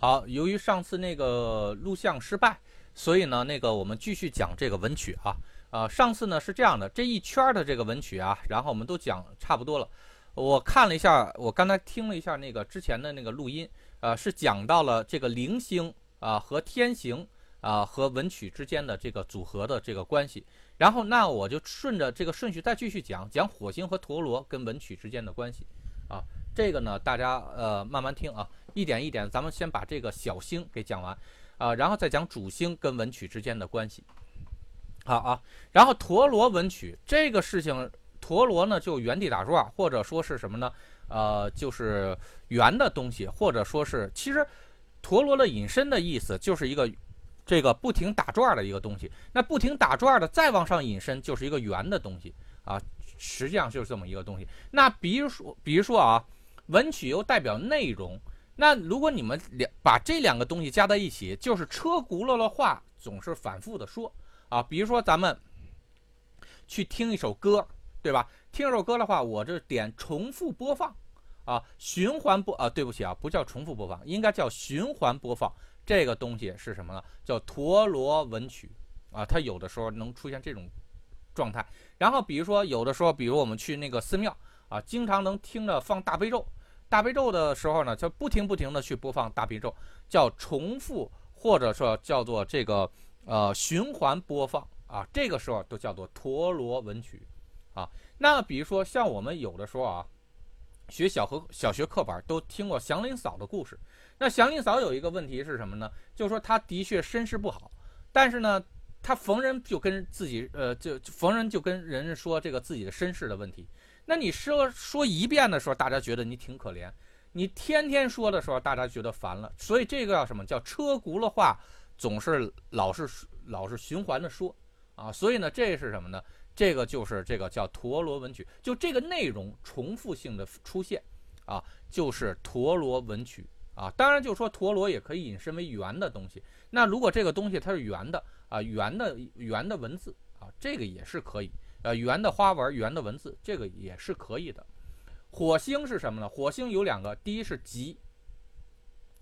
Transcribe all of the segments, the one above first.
好，由于上次那个录像失败，所以呢，那个我们继续讲这个文曲啊。呃，上次呢是这样的，这一圈的这个文曲啊，然后我们都讲差不多了。我看了一下，我刚才听了一下那个之前的那个录音，呃，是讲到了这个零星啊和天行啊和文曲之间的这个组合的这个关系。然后那我就顺着这个顺序再继续讲讲火星和陀螺跟文曲之间的关系啊。这个呢，大家呃慢慢听啊。一点一点，咱们先把这个小星给讲完，啊，然后再讲主星跟文曲之间的关系。好啊，然后陀螺文曲这个事情，陀螺呢就原地打转，或者说是什么呢？呃，就是圆的东西，或者说是其实陀螺的引申的意思就是一个这个不停打转的一个东西。那不停打转的再往上引申就是一个圆的东西啊，实际上就是这么一个东西。那比如说，比如说啊，文曲又代表内容。那如果你们两把这两个东西加在一起，就是车轱辘的话总是反复的说啊。比如说咱们去听一首歌，对吧？听一首歌的话，我这点重复播放啊，循环播啊，对不起啊，不叫重复播放，应该叫循环播放。这个东西是什么呢？叫陀螺文曲啊。它有的时候能出现这种状态。然后比如说有的时候，比如我们去那个寺庙啊，经常能听着放大悲咒。大悲咒的时候呢，就不停不停的去播放大悲咒，叫重复或者说叫做这个呃循环播放啊，这个时候都叫做陀螺文曲啊。那比如说像我们有的时候啊，学小和小学课本都听过祥林嫂的故事。那祥林嫂有一个问题是什么呢？就是说她的确身世不好，但是呢，她逢人就跟自己呃就逢人就跟人说这个自己的身世的问题。那你说说一遍的时候，大家觉得你挺可怜；你天天说的时候，大家觉得烦了。所以这个叫什么叫车轱辘话，总是老是老是循环的说啊。所以呢，这是什么呢？这个就是这个叫陀螺文曲，就这个内容重复性的出现啊，就是陀螺文曲啊。当然，就说陀螺也可以引申为圆的东西。那如果这个东西它是圆的啊，圆的圆的文字啊，这个也是可以。呃，圆的花纹，圆的文字，这个也是可以的。火星是什么呢？火星有两个，第一是急，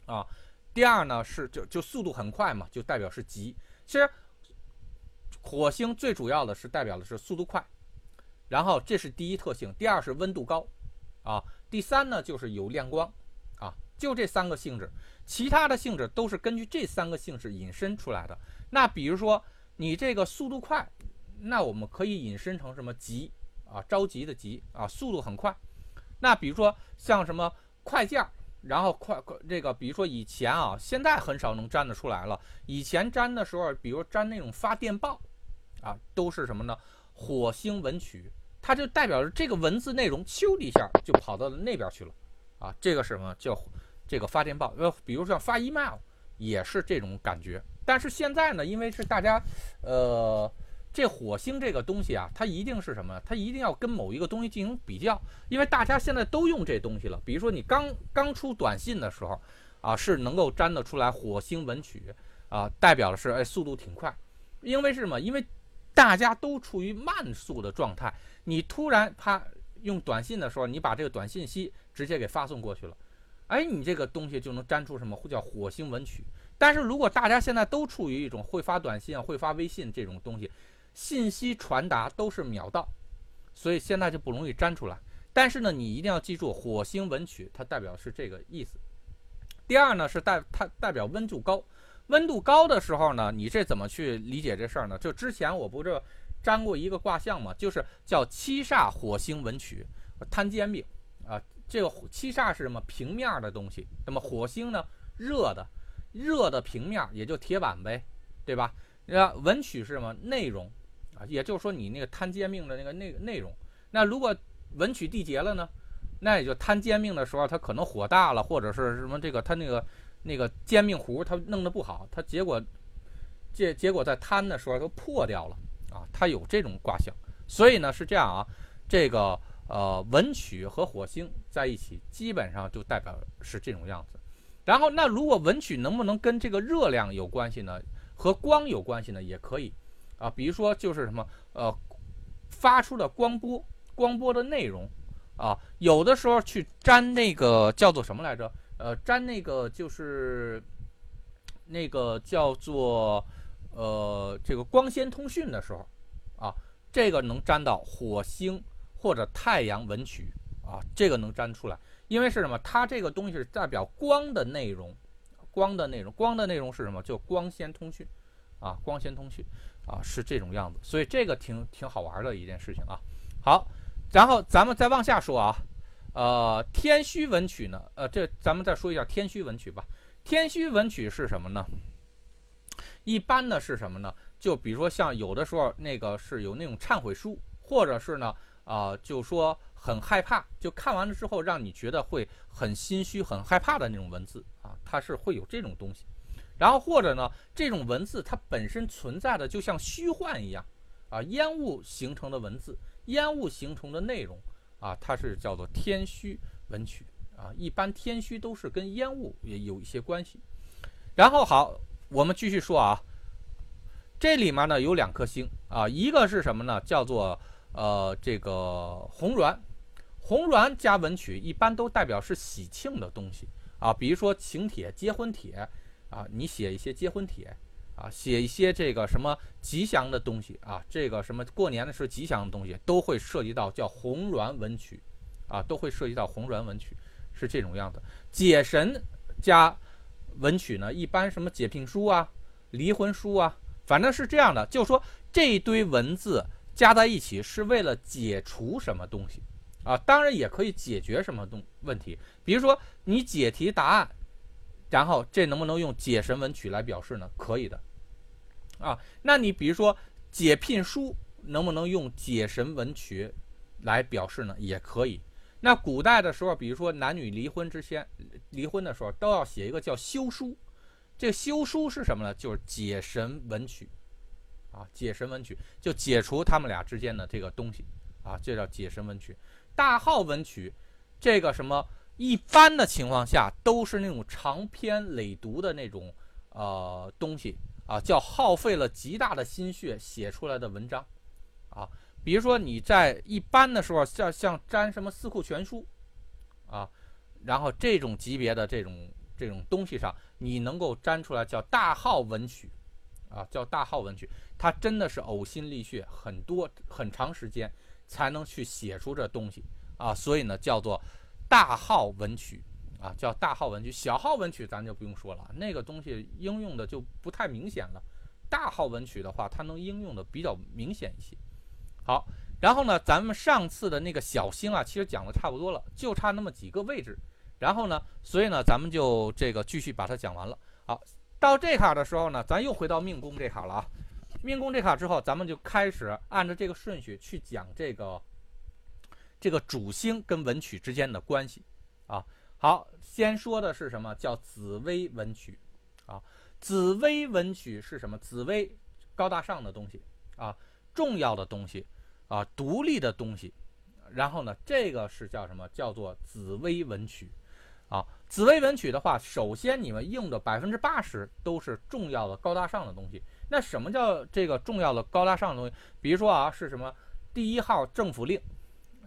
啊，第二呢是就就速度很快嘛，就代表是急。其实火星最主要的是代表的是速度快，然后这是第一特性，第二是温度高，啊，第三呢就是有亮光，啊，就这三个性质，其他的性质都是根据这三个性质引申出来的。那比如说你这个速度快。那我们可以引申成什么急啊？着急的急啊，速度很快。那比如说像什么快件，然后快快这个，比如说以前啊，现在很少能粘得出来了。以前粘的时候，比如粘那种发电报啊，都是什么呢？火星文曲，它就代表着这个文字内容，咻的一下就跑到了那边去了啊。这个什么叫这个发电报？呃，比如像发 email 也是这种感觉。但是现在呢，因为是大家呃。这火星这个东西啊，它一定是什么？它一定要跟某一个东西进行比较，因为大家现在都用这东西了。比如说你刚刚出短信的时候，啊，是能够粘得出来火星文曲，啊，代表的是哎速度挺快。因为是什么？因为大家都处于慢速的状态，你突然啪用短信的时候，你把这个短信息直接给发送过去了，哎，你这个东西就能粘出什么？叫火星文曲。但是如果大家现在都处于一种会发短信啊、会发微信这种东西。信息传达都是秒到，所以现在就不容易粘出来。但是呢，你一定要记住，火星文曲它代表是这个意思。第二呢，是代它代表温度高，温度高的时候呢，你这怎么去理解这事儿呢？就之前我不是粘过一个卦象嘛，就是叫七煞火星文曲，摊煎饼啊。这个七煞是什么？平面的东西。那么火星呢，热的，热的平面也就铁板呗，对吧？那文曲是什么？内容。啊，也就是说你那个摊煎饼的那个内内容，那如果文曲缔结了呢，那也就摊煎饼的时候，它可能火大了，或者是什么这个它那个那个煎饼糊它弄得不好，它结果结结果在摊的时候都破掉了啊，它有这种卦象，所以呢是这样啊，这个呃文曲和火星在一起，基本上就代表是这种样子。然后那如果文曲能不能跟这个热量有关系呢？和光有关系呢？也可以。啊，比如说就是什么，呃，发出的光波，光波的内容，啊，有的时候去粘那个叫做什么来着？呃，粘那个就是那个叫做呃这个光纤通讯的时候啊，这个能粘到火星或者太阳文曲啊，这个能粘出来，因为是什么？它这个东西是代表光的内容，光的内容，光的内容是什么？就光纤通讯啊，光纤通讯啊，是这种样子，所以这个挺挺好玩的一件事情啊。好，然后咱们再往下说啊。呃，天虚文曲呢？呃，这咱们再说一下天虚文曲吧。天虚文曲是什么呢？一般呢是什么呢？就比如说像有的时候那个是有那种忏悔书，或者是呢，啊，就说很害怕，就看完了之后让你觉得会很心虚、很害怕的那种文字啊，它是会有这种东西。然后或者呢，这种文字它本身存在的就像虚幻一样啊，烟雾形成的文字，烟雾形成的内容。啊，它是叫做天虚文曲啊，一般天虚都是跟烟雾也有一些关系。然后好，我们继续说啊，这里面呢有两颗星啊，一个是什么呢？叫做呃这个红鸾，红鸾加文曲一般都代表是喜庆的东西啊，比如说请帖、结婚帖啊，你写一些结婚帖。啊，写一些这个什么吉祥的东西啊，这个什么过年的时候吉祥的东西，都会涉及到叫红鸾文曲，啊，都会涉及到红鸾文曲，是这种样子。解神加文曲呢，一般什么解聘书啊、离婚书啊，反正是这样的，就说这一堆文字加在一起是为了解除什么东西啊，当然也可以解决什么东问题，比如说你解题答案。然后这能不能用解神文曲来表示呢？可以的，啊，那你比如说解聘书，能不能用解神文曲来表示呢？也可以。那古代的时候，比如说男女离婚之前，离婚的时候都要写一个叫休书，这个休书是什么呢？就是解神文曲，啊，解神文曲就解除他们俩之间的这个东西，啊，这叫解神文曲。大号文曲，这个什么？一般的情况下都是那种长篇累读的那种呃东西啊，叫耗费了极大的心血写出来的文章啊。比如说你在一般的时候，像像粘什么四库全书啊，然后这种级别的这种这种东西上，你能够粘出来叫大号文曲啊，叫大号文曲，它真的是呕心沥血很多很长时间才能去写出这东西啊，所以呢叫做。大号文曲啊，叫大号文曲，小号文曲咱就不用说了，那个东西应用的就不太明显了。大号文曲的话，它能应用的比较明显一些。好，然后呢，咱们上次的那个小星啊，其实讲的差不多了，就差那么几个位置。然后呢，所以呢，咱们就这个继续把它讲完了。好，到这卡的时候呢，咱又回到命宫这卡了啊。命宫这卡之后，咱们就开始按照这个顺序去讲这个。这个主星跟文曲之间的关系啊，好，先说的是什么叫紫薇文曲啊？紫薇文曲是什么？紫薇高大上的东西啊，重要的东西啊，独立的东西。然后呢，这个是叫什么？叫做紫薇文曲啊。紫薇文曲的话，首先你们用的百分之八十都是重要的高大上的东西。那什么叫这个重要的高大上的东西？比如说啊，是什么？第一号政府令。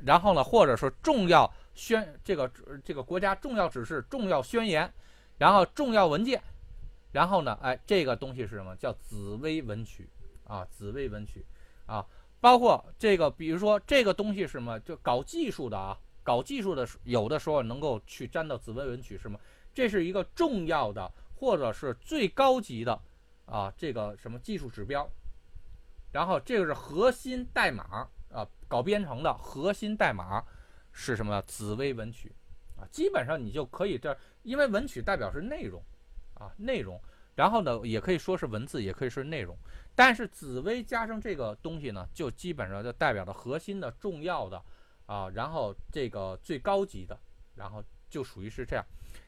然后呢，或者说重要宣这个这个国家重要指示、重要宣言，然后重要文件，然后呢，哎，这个东西是什么？叫紫薇文曲啊，紫薇文曲啊，包括这个，比如说这个东西是什么？就搞技术的啊，搞技术的有的时候能够去沾到紫薇文曲，是吗？这是一个重要的或者是最高级的啊，这个什么技术指标，然后这个是核心代码。啊，搞编程的核心代码是什么？紫薇文曲啊，基本上你就可以这，因为文曲代表是内容啊，内容，然后呢，也可以说是文字，也可以是内容，但是紫薇加上这个东西呢，就基本上就代表着核心的、重要的啊，然后这个最高级的，然后就属于是这样。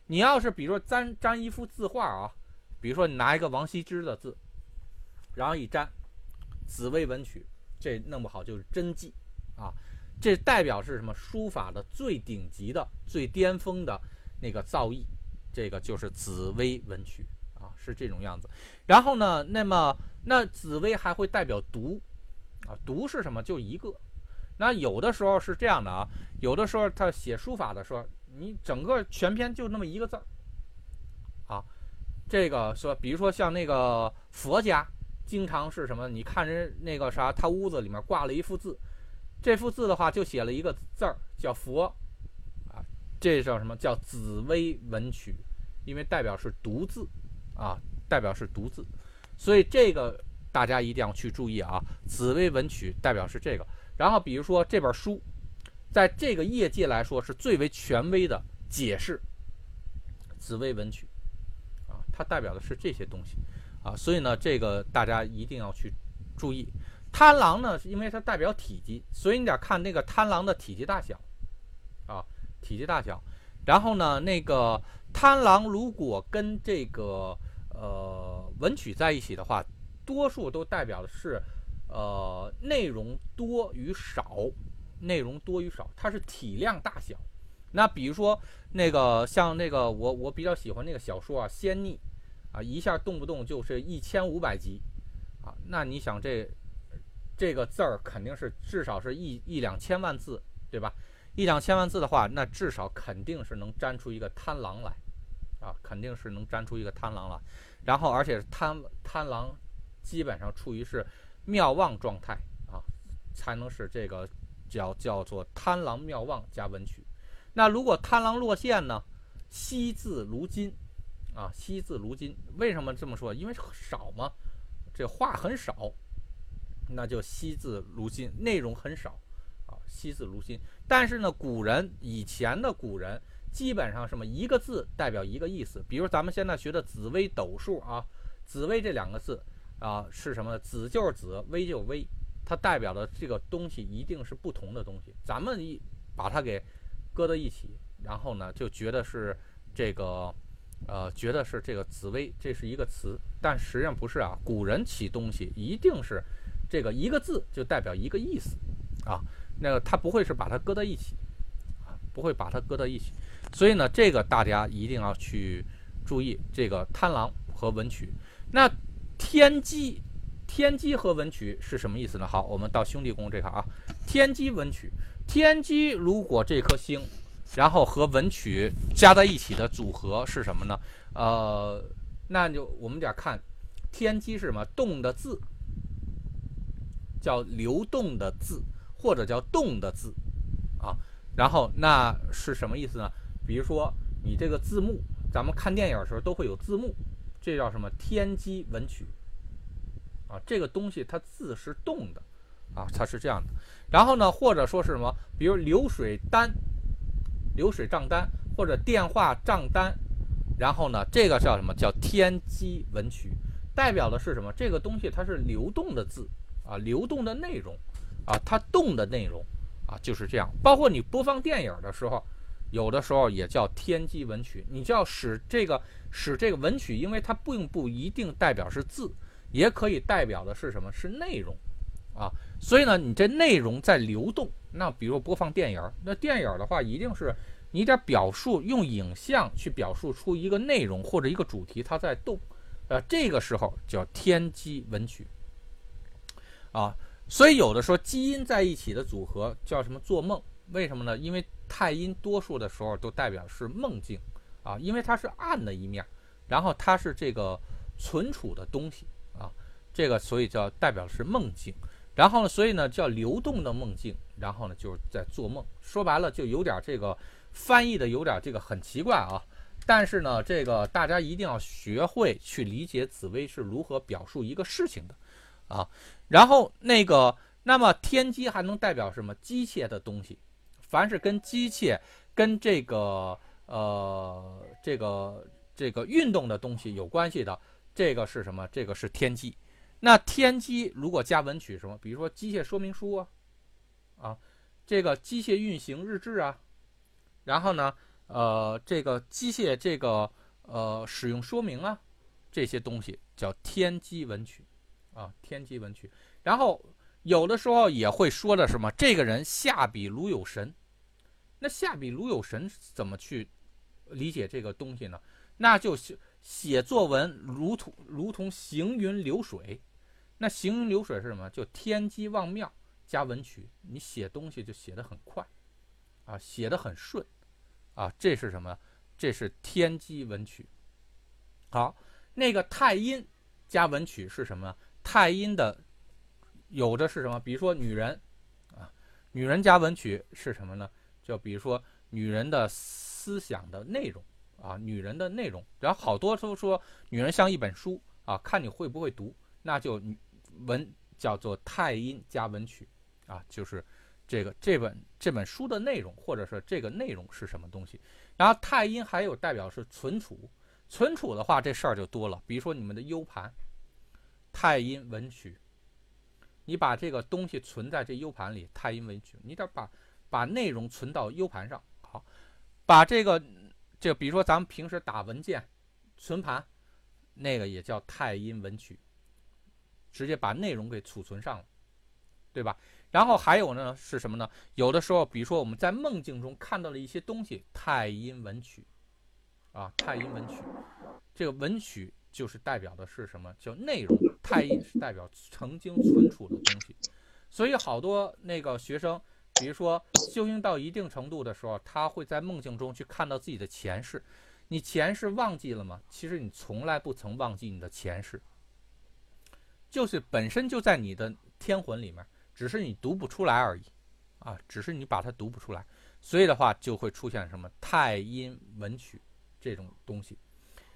你要是比如说粘粘一幅字画啊，比如说你拿一个王羲之的字，然后一粘，紫薇文曲。这弄不好就是真迹啊！这代表是什么？书法的最顶级的、最巅峰的那个造诣，这个就是紫薇文曲啊，是这种样子。然后呢，那么那紫薇还会代表读啊，读是什么？就一个。那有的时候是这样的啊，有的时候他写书法的时候，你整个全篇就那么一个字儿啊。这个说，比如说像那个佛家，经常是什么？你看人那个啥，他屋子里面挂了一幅字，这幅字的话就写了一个字儿叫佛，啊，这叫什么叫紫微文曲？因为代表是独字，啊，代表是独字，所以这个大家一定要去注意啊。紫微文曲代表是这个。然后比如说这本书，在这个业界来说是最为权威的解释紫微文曲。啊它代表的是这些东西，啊，所以呢，这个大家一定要去注意。贪狼呢，是因为它代表体积，所以你得看那个贪狼的体积大小，啊，体积大小。然后呢，那个贪狼如果跟这个呃文曲在一起的话，多数都代表的是呃内容多与少，内容多与少，它是体量大小。那比如说那个像那个我我比较喜欢那个小说啊，《仙逆》，啊一下动不动就是一千五百集，啊，那你想这这个字儿肯定是至少是一一两千万字，对吧？一两千万字的话，那至少肯定是能粘出一个贪狼来，啊，肯定是能粘出一个贪狼来。然后而且贪贪狼基本上处于是妙望状态啊，才能使这个叫叫做贪狼妙望加文曲。那如果贪狼落线呢？惜字如金，啊，惜字如金。为什么这么说？因为少嘛，这话很少，那就惜字如金，内容很少，啊，惜字如金。但是呢，古人以前的古人基本上什么一个字代表一个意思。比如咱们现在学的紫微斗数啊，紫微这两个字啊是什么？紫就是紫，微就是微，它代表的这个东西一定是不同的东西。咱们一把它给。搁在一起，然后呢，就觉得是这个，呃，觉得是这个紫薇，这是一个词，但实际上不是啊。古人起东西一定是这个一个字就代表一个意思啊，那个他不会是把它搁在一起啊，不会把它搁在一起。所以呢，这个大家一定要去注意这个贪狼和文曲。那天机，天机和文曲是什么意思呢？好，我们到兄弟宫这块啊，天机文曲。天机如果这颗星，然后和文曲加在一起的组合是什么呢？呃，那就我们得看天机是什么？动的字叫流动的字，或者叫动的字啊。然后那是什么意思呢？比如说你这个字幕，咱们看电影的时候都会有字幕，这叫什么？天机文曲啊。这个东西它字是动的。啊，它是这样的，然后呢，或者说是什么，比如流水单、流水账单或者电话账单，然后呢，这个叫什么叫天机文曲，代表的是什么？这个东西它是流动的字啊，流动的内容啊，它动的内容啊，就是这样。包括你播放电影的时候，有的时候也叫天机文曲，你就要使这个使这个文曲，因为它并不一定代表是字，也可以代表的是什么？是内容。啊，所以呢，你这内容在流动。那比如播放电影，那电影的话，一定是你得表述用影像去表述出一个内容或者一个主题，它在动。呃，这个时候叫天机文曲。啊，所以有的说基因在一起的组合叫什么做梦？为什么呢？因为太阴多数的时候都代表是梦境啊，因为它是暗的一面，然后它是这个存储的东西啊，这个所以叫代表是梦境。然后呢，所以呢叫流动的梦境，然后呢就是在做梦。说白了就有点这个翻译的有点这个很奇怪啊。但是呢，这个大家一定要学会去理解紫薇是如何表述一个事情的啊。然后那个，那么天机还能代表什么？机械的东西，凡是跟机械、跟这个呃这个这个运动的东西有关系的，这个是什么？这个是天机。那天机如果加文曲什么？比如说机械说明书啊，啊，这个机械运行日志啊，然后呢，呃，这个机械这个呃使用说明啊，这些东西叫天机文曲啊，天机文曲。然后有的时候也会说的什么？这个人下笔如有神。那下笔如有神怎么去理解这个东西呢？那就写写作文如同如同行云流水。那行云流水是什么？就天机望妙加文曲，你写东西就写得很快，啊，写得很顺，啊，这是什么？这是天机文曲。好，那个太阴加文曲是什么？太阴的有的是什么？比如说女人啊，女人加文曲是什么呢？就比如说女人的思想的内容啊，女人的内容。然后好多都说女人像一本书啊，看你会不会读，那就文叫做太阴加文曲啊，就是这个这本这本书的内容，或者说这个内容是什么东西。然后太阴还有代表是存储。存储的话，这事儿就多了。比如说你们的 U 盘，太阴文曲，你把这个东西存在这 U 盘里，太阴文曲，你得把把内容存到 U 盘上。好，把这个这比如说咱们平时打文件存盘，那个也叫太阴文曲，直接把内容给储存上了，对吧？然后还有呢是什么呢？有的时候，比如说我们在梦境中看到了一些东西，太阴文曲。啊，太阴文曲，这个文曲就是代表的是什么？叫内容。太阴是代表曾经存储的东西，所以好多那个学生，比如说修行到一定程度的时候，他会在梦境中去看到自己的前世。你前世忘记了吗？其实你从来不曾忘记你的前世，就是本身就在你的天魂里面，只是你读不出来而已。啊，只是你把它读不出来，所以的话就会出现什么太阴文曲。这种东西，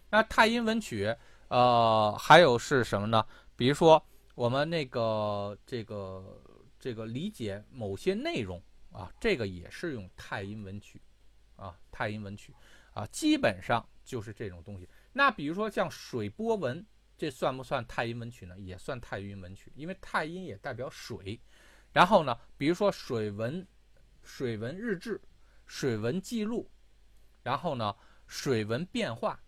那太阴文曲，呃，还有是什么呢？比如说我们那个这个这个理解某些内容啊，这个也是用太阴文曲啊，太阴文曲啊，基本上就是这种东西。那比如说像水波纹，这算不算太阴文曲呢？也算太阴文曲，因为太阴也代表水。然后呢，比如说水文、水文日志、水文记录，然后呢。水文变化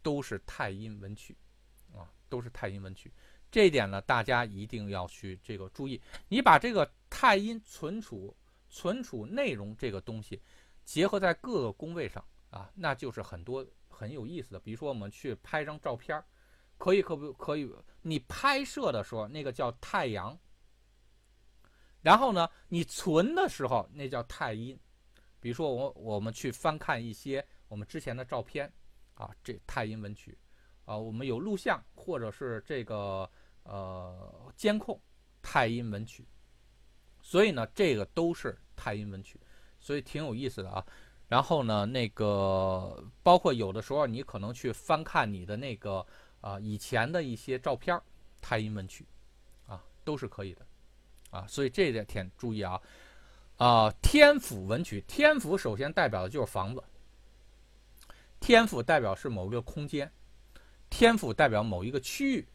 都是太阴文曲啊，都是太阴文曲。这一点呢，大家一定要去这个注意。你把这个太阴存储、存储内容这个东西结合在各个宫位上啊，那就是很多很有意思的。比如说，我们去拍张照片儿可以可不可以？你拍摄的时候那个叫太阳，然后呢，你存的时候那叫太阴。比如说，我我们去翻看一些。我们之前的照片，啊，这太阴文曲，啊，我们有录像或者是这个呃监控，太阴文曲，所以呢，这个都是太阴文曲，所以挺有意思的啊。然后呢，那个包括有的时候你可能去翻看你的那个啊以前的一些照片，太阴文曲，啊，都是可以的，啊，所以这点挺注意啊，啊，天府文曲，天府首先代表的就是房子。天府代表是某一个空间，天府代表某一个区域，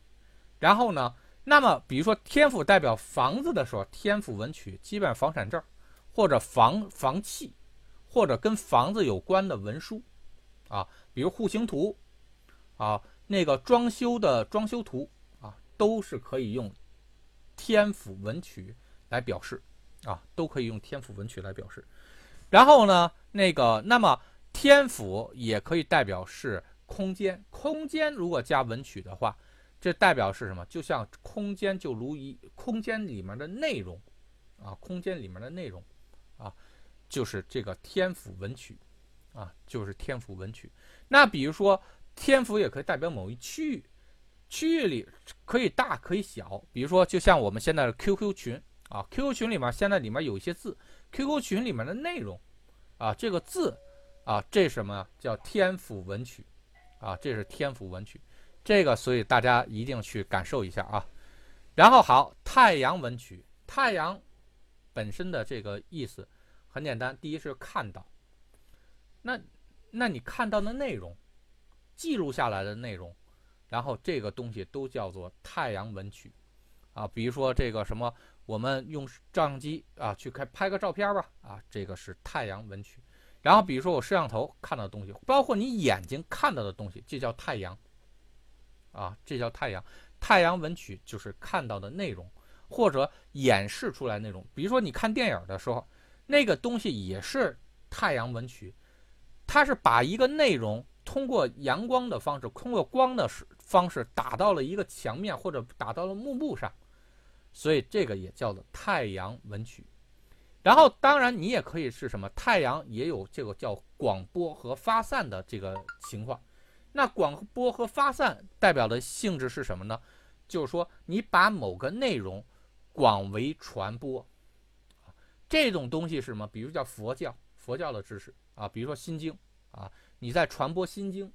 然后呢，那么比如说天府代表房子的时候，天府文曲基本上房产证，或者房房契，或者跟房子有关的文书，啊，比如户型图，啊，那个装修的装修图，啊，都是可以用天府文曲来表示，啊，都可以用天府文曲来表示，然后呢，那个那么。天府也可以代表是空间，空间如果加文曲的话，这代表是什么？就像空间就如一空间里面的内容，啊，空间里面的内容，啊，就是这个天府文曲，啊，就是天府文曲。那比如说天府也可以代表某一区域，区域里可以大可以小。比如说就像我们现在的 QQ 群，啊，QQ 群里面现在里面有一些字，QQ 群里面的内容，啊，这个字。啊，这什么叫天府文曲？啊，这是天府文曲，这个所以大家一定去感受一下啊。然后好，太阳文曲，太阳本身的这个意思很简单，第一是看到，那那你看到的内容，记录下来的内容，然后这个东西都叫做太阳文曲啊。比如说这个什么，我们用照相机啊去开拍个照片吧，啊，这个是太阳文曲。然后，比如说我摄像头看到的东西，包括你眼睛看到的东西，这叫太阳，啊，这叫太阳。太阳文曲就是看到的内容，或者演示出来内容。比如说你看电影的时候，那个东西也是太阳文曲，它是把一个内容通过阳光的方式，通过光的方式打到了一个墙面或者打到了幕布上，所以这个也叫做太阳文曲。然后，当然你也可以是什么？太阳也有这个叫广播和发散的这个情况。那广播和发散代表的性质是什么呢？就是说你把某个内容广为传播，这种东西是什么？比如叫佛教，佛教的知识啊，比如说《心经》啊，你在传播《心经》，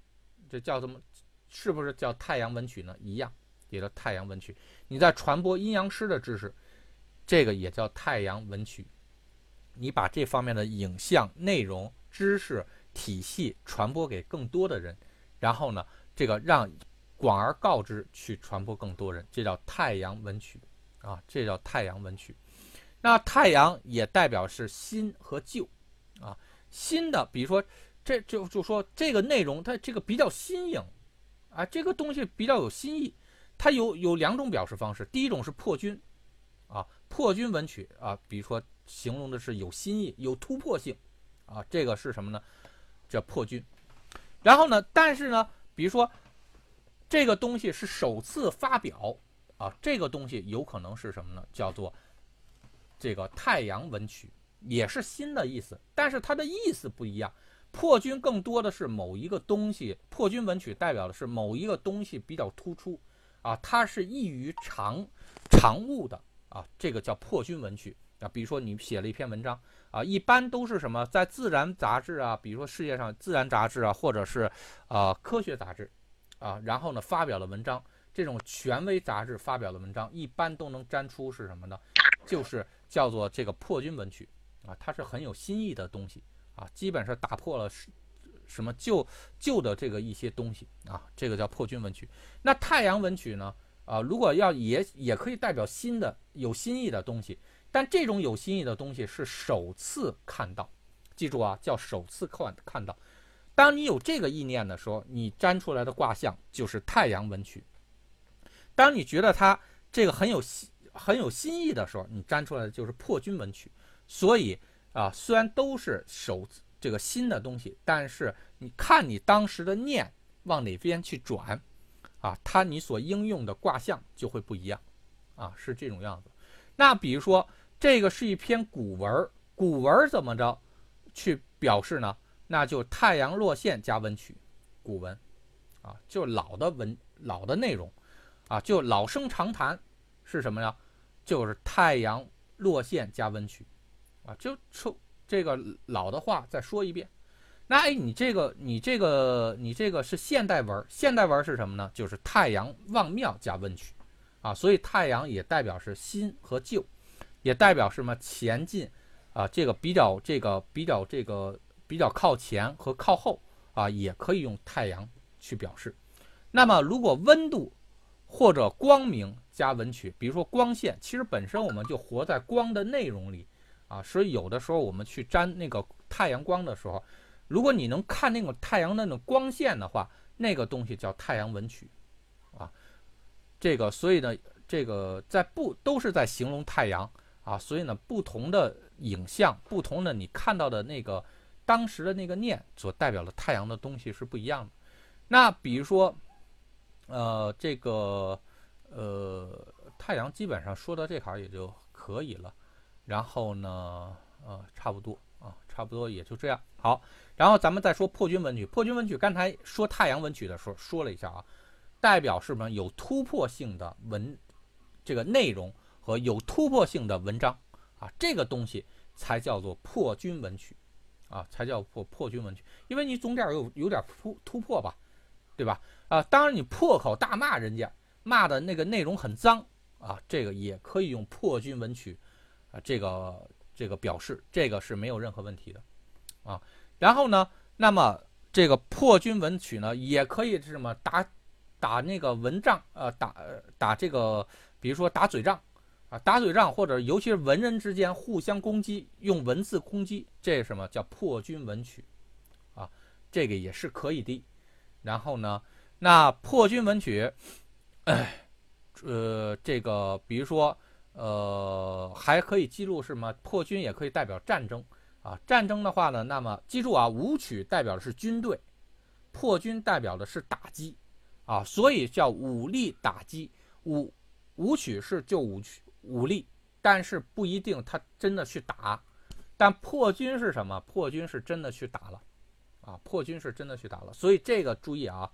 这叫什么？是不是叫太阳文曲呢？一样，也叫太阳文曲。你在传播阴阳师的知识，这个也叫太阳文曲。你把这方面的影像、内容、知识体系传播给更多的人，然后呢，这个让广而告之，去传播更多人，这叫太阳文曲啊，这叫太阳文曲。那太阳也代表是新和旧啊，新的，比如说这就就说这个内容它这个比较新颖啊，这个东西比较有新意，它有有两种表示方式，第一种是破军啊，破军文曲啊，比如说。形容的是有新意、有突破性，啊，这个是什么呢？叫破军。然后呢，但是呢，比如说这个东西是首次发表，啊，这个东西有可能是什么呢？叫做这个太阳文曲，也是新的意思，但是它的意思不一样。破军更多的是某一个东西，破军文曲代表的是某一个东西比较突出，啊，它是异于常常物的，啊，这个叫破军文曲。啊，比如说你写了一篇文章啊，一般都是什么在《自然》杂志啊，比如说世界上《自然》杂志啊，或者是啊科学杂志啊，然后呢发表了文章，这种权威杂志发表的文章，一般都能粘出是什么呢？就是叫做这个破军文曲啊，它是很有新意的东西啊，基本上打破了什么旧旧的这个一些东西啊，这个叫破军文曲。那太阳文曲呢？啊，如果要也也可以代表新的有新意的东西。但这种有新意的东西是首次看到，记住啊，叫首次看看到。当你有这个意念的时候，你粘出来的卦象就是太阳文曲。当你觉得它这个很有新很有新意的时候，你粘出来的就是破军文曲。所以啊，虽然都是首这个新的东西，但是你看你当时的念往哪边去转，啊，它你所应用的卦象就会不一样，啊，是这种样子。那比如说。这个是一篇古文，古文怎么着去表示呢？那就太阳落线加文曲，古文，啊，就老的文老的内容，啊，就老生常谈是什么呀？就是太阳落线加文曲，啊，就说这个老的话再说一遍。那哎，你这个你这个你这个是现代文，现代文是什么呢？就是太阳望庙加文曲，啊，所以太阳也代表是新和旧。也代表什么前进，啊，这个比较这个比较这个比较靠前和靠后啊，也可以用太阳去表示。那么如果温度或者光明加文曲，比如说光线，其实本身我们就活在光的内容里啊，所以有的时候我们去沾那个太阳光的时候，如果你能看那个太阳那种光线的话，那个东西叫太阳文曲啊。这个所以呢，这个在不都是在形容太阳。啊，所以呢，不同的影像，不同的你看到的那个当时的那个念所代表的太阳的东西是不一样的。那比如说，呃，这个呃，太阳基本上说到这坎儿也就可以了。然后呢，呃，差不多啊，差不多也就这样。好，然后咱们再说破军文曲。破军文曲刚才说太阳文曲的时候说了一下啊，代表是什么？有突破性的文这个内容。和有突破性的文章啊，这个东西才叫做破军文曲，啊，才叫破破军文曲。因为你总点有有点突突破吧，对吧？啊，当然你破口大骂人家，骂的那个内容很脏啊，这个也可以用破军文曲这个这个表示，这个是没有任何问题的啊。然后呢，那么这个破军文曲呢，也可以是什么打打那个文仗，呃，打打这个，比如说打嘴仗。啊，打嘴仗或者尤其是文人之间互相攻击，用文字攻击，这什么叫破军文曲？啊，这个也是可以的。然后呢，那破军文曲，呃，这个比如说，呃，还可以记录什么？破军也可以代表战争啊。战争的话呢，那么记住啊，武曲代表的是军队，破军代表的是打击啊，所以叫武力打击。武武曲是就武曲。武力，但是不一定他真的去打，但破军是什么？破军是真的去打了，啊，破军是真的去打了。所以这个注意啊，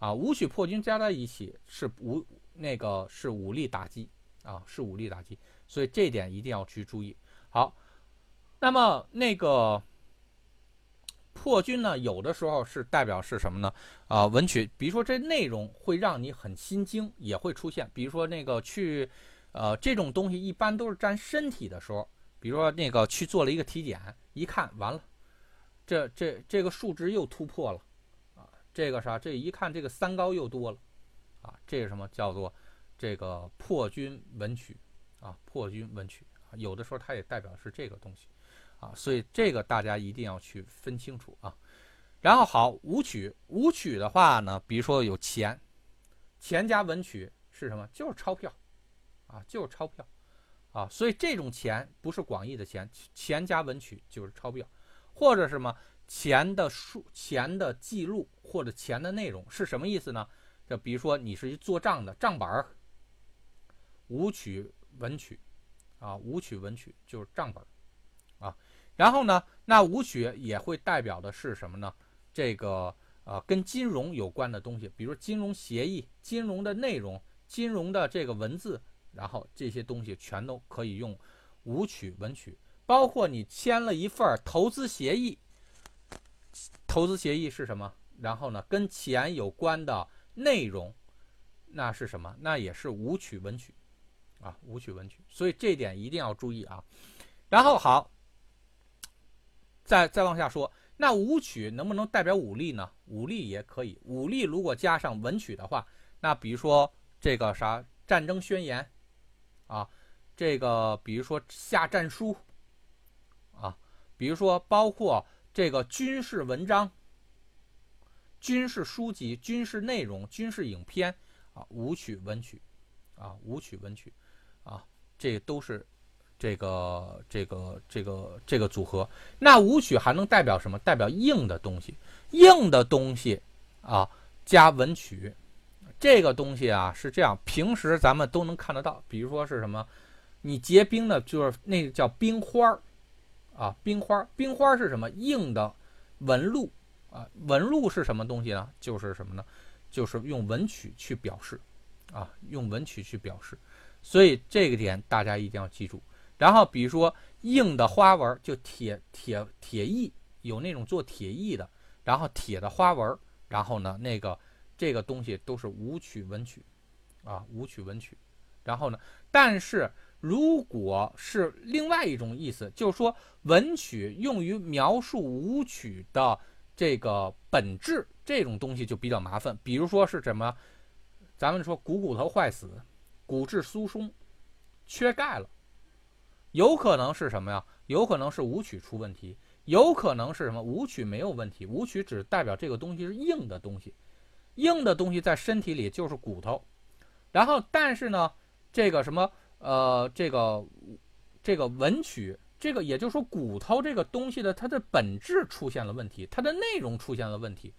啊，武曲破军加在一起是武那个是武力打击啊，是武力打击，所以这点一定要去注意。好，那么那个破军呢，有的时候是代表是什么呢？啊，文曲，比如说这内容会让你很心惊，也会出现。比如说那个去，呃，这种东西一般都是沾身体的时候，比如说那个去做了一个体检，一看完了，这这这个数值又突破了。啊这个啥？这一看，这个三高又多了，啊，这是什么？叫做这个破军文曲，啊，破军文曲啊，有的时候它也代表是这个东西，啊，所以这个大家一定要去分清楚啊。然后好，武曲，武曲的话呢，比如说有钱，钱加文曲是什么？就是钞票，啊，就是钞票，啊，所以这种钱不是广义的钱，钱加文曲就是钞票，或者什么？钱的数、钱的记录或者钱的内容是什么意思呢？就比如说你是一做账的账本儿，武曲文曲，啊，武曲文曲就是账本，啊，然后呢，那武曲也会代表的是什么呢？这个呃，跟金融有关的东西，比如金融协议、金融的内容、金融的这个文字，然后这些东西全都可以用武曲文曲，包括你签了一份投资协议。投资协议是什么？然后呢，跟钱有关的内容，那是什么？那也是武曲文曲，啊，武曲文曲。所以这一点一定要注意啊。然后好，再再往下说，那武曲能不能代表武力呢？武力也可以，武力如果加上文曲的话，那比如说这个啥战争宣言，啊，这个比如说下战书，啊，比如说包括。这个军事文章、军事书籍、军事内容、军事影片啊，武曲文曲，啊，武曲文曲，啊这都是这个这个这个这个组合。那武曲还能代表什么？代表硬的东西，硬的东西啊，加文曲，这个东西啊是这样，平时咱们都能看得到。比如说是什么？你结冰的，就是那个叫冰花儿。啊，冰花儿，冰花儿是什么？硬的纹路啊，纹路是什么东西呢？就是什么呢？就是用文曲去表示，啊，用文曲去表示，所以这个点大家一定要记住。然后比如说硬的花纹，就铁铁铁艺，有那种做铁艺的，然后铁的花纹，然后呢，那个这个东西都是武曲文曲，啊，武曲文曲。然后呢，但是。如果是另外一种意思，就是说文曲用于描述武曲的这个本质，这种东西就比较麻烦。比如说是什么，咱们说股骨头坏死，骨质疏松，缺钙了，有可能是什么呀？有可能是武曲出问题，有可能是什么？武曲没有问题，武曲只代表这个东西是硬的东西，硬的东西在身体里就是骨头，然后但是呢，这个什么？呃，这个这个文曲，这个也就是说骨头这个东西的它的本质出现了问题，它的内容出现了问题，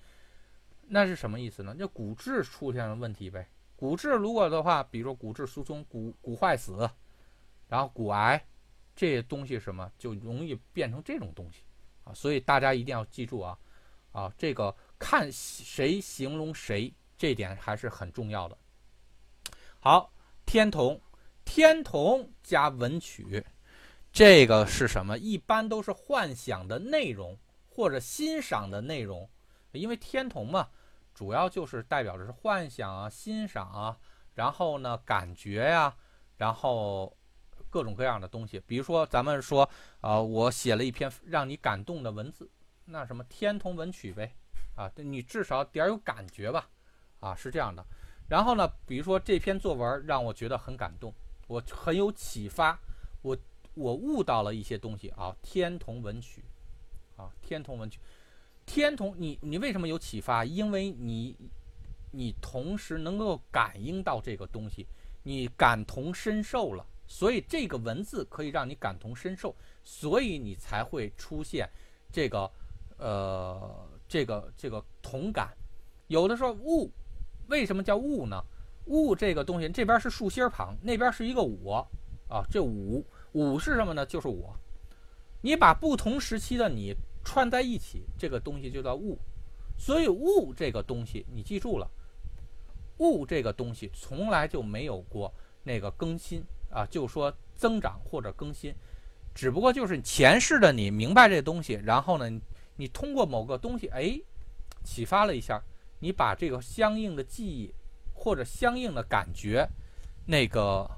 那是什么意思呢？就骨质出现了问题呗。骨质如果的话，比如说骨质疏松、骨骨坏死，然后骨癌，这些东西什么就容易变成这种东西啊。所以大家一定要记住啊啊，这个看谁形容谁，这点还是很重要的。好，天同。天同加文曲，这个是什么？一般都是幻想的内容或者欣赏的内容，因为天同嘛，主要就是代表的是幻想啊、欣赏啊，然后呢，感觉呀，然后各种各样的东西。比如说，咱们说，啊，我写了一篇让你感动的文字，那什么天同文曲呗，啊，你至少点有感觉吧，啊，是这样的。然后呢，比如说这篇作文让我觉得很感动。我很有启发，我我悟到了一些东西啊。天同文曲，啊，天同文曲，天同你你为什么有启发？因为你你同时能够感应到这个东西，你感同身受了，所以这个文字可以让你感同身受，所以你才会出现这个呃这个这个同感。有的时候物，为什么叫物呢？物这个东西，这边是竖心旁，那边是一个我，啊，这五五是什么呢？就是我。你把不同时期的你串在一起，这个东西就叫物。所以物这个东西，你记住了，物这个东西从来就没有过那个更新啊，就说增长或者更新，只不过就是前世的你明白这东西，然后呢，你通过某个东西，哎，启发了一下，你把这个相应的记忆或者相应的感觉，那个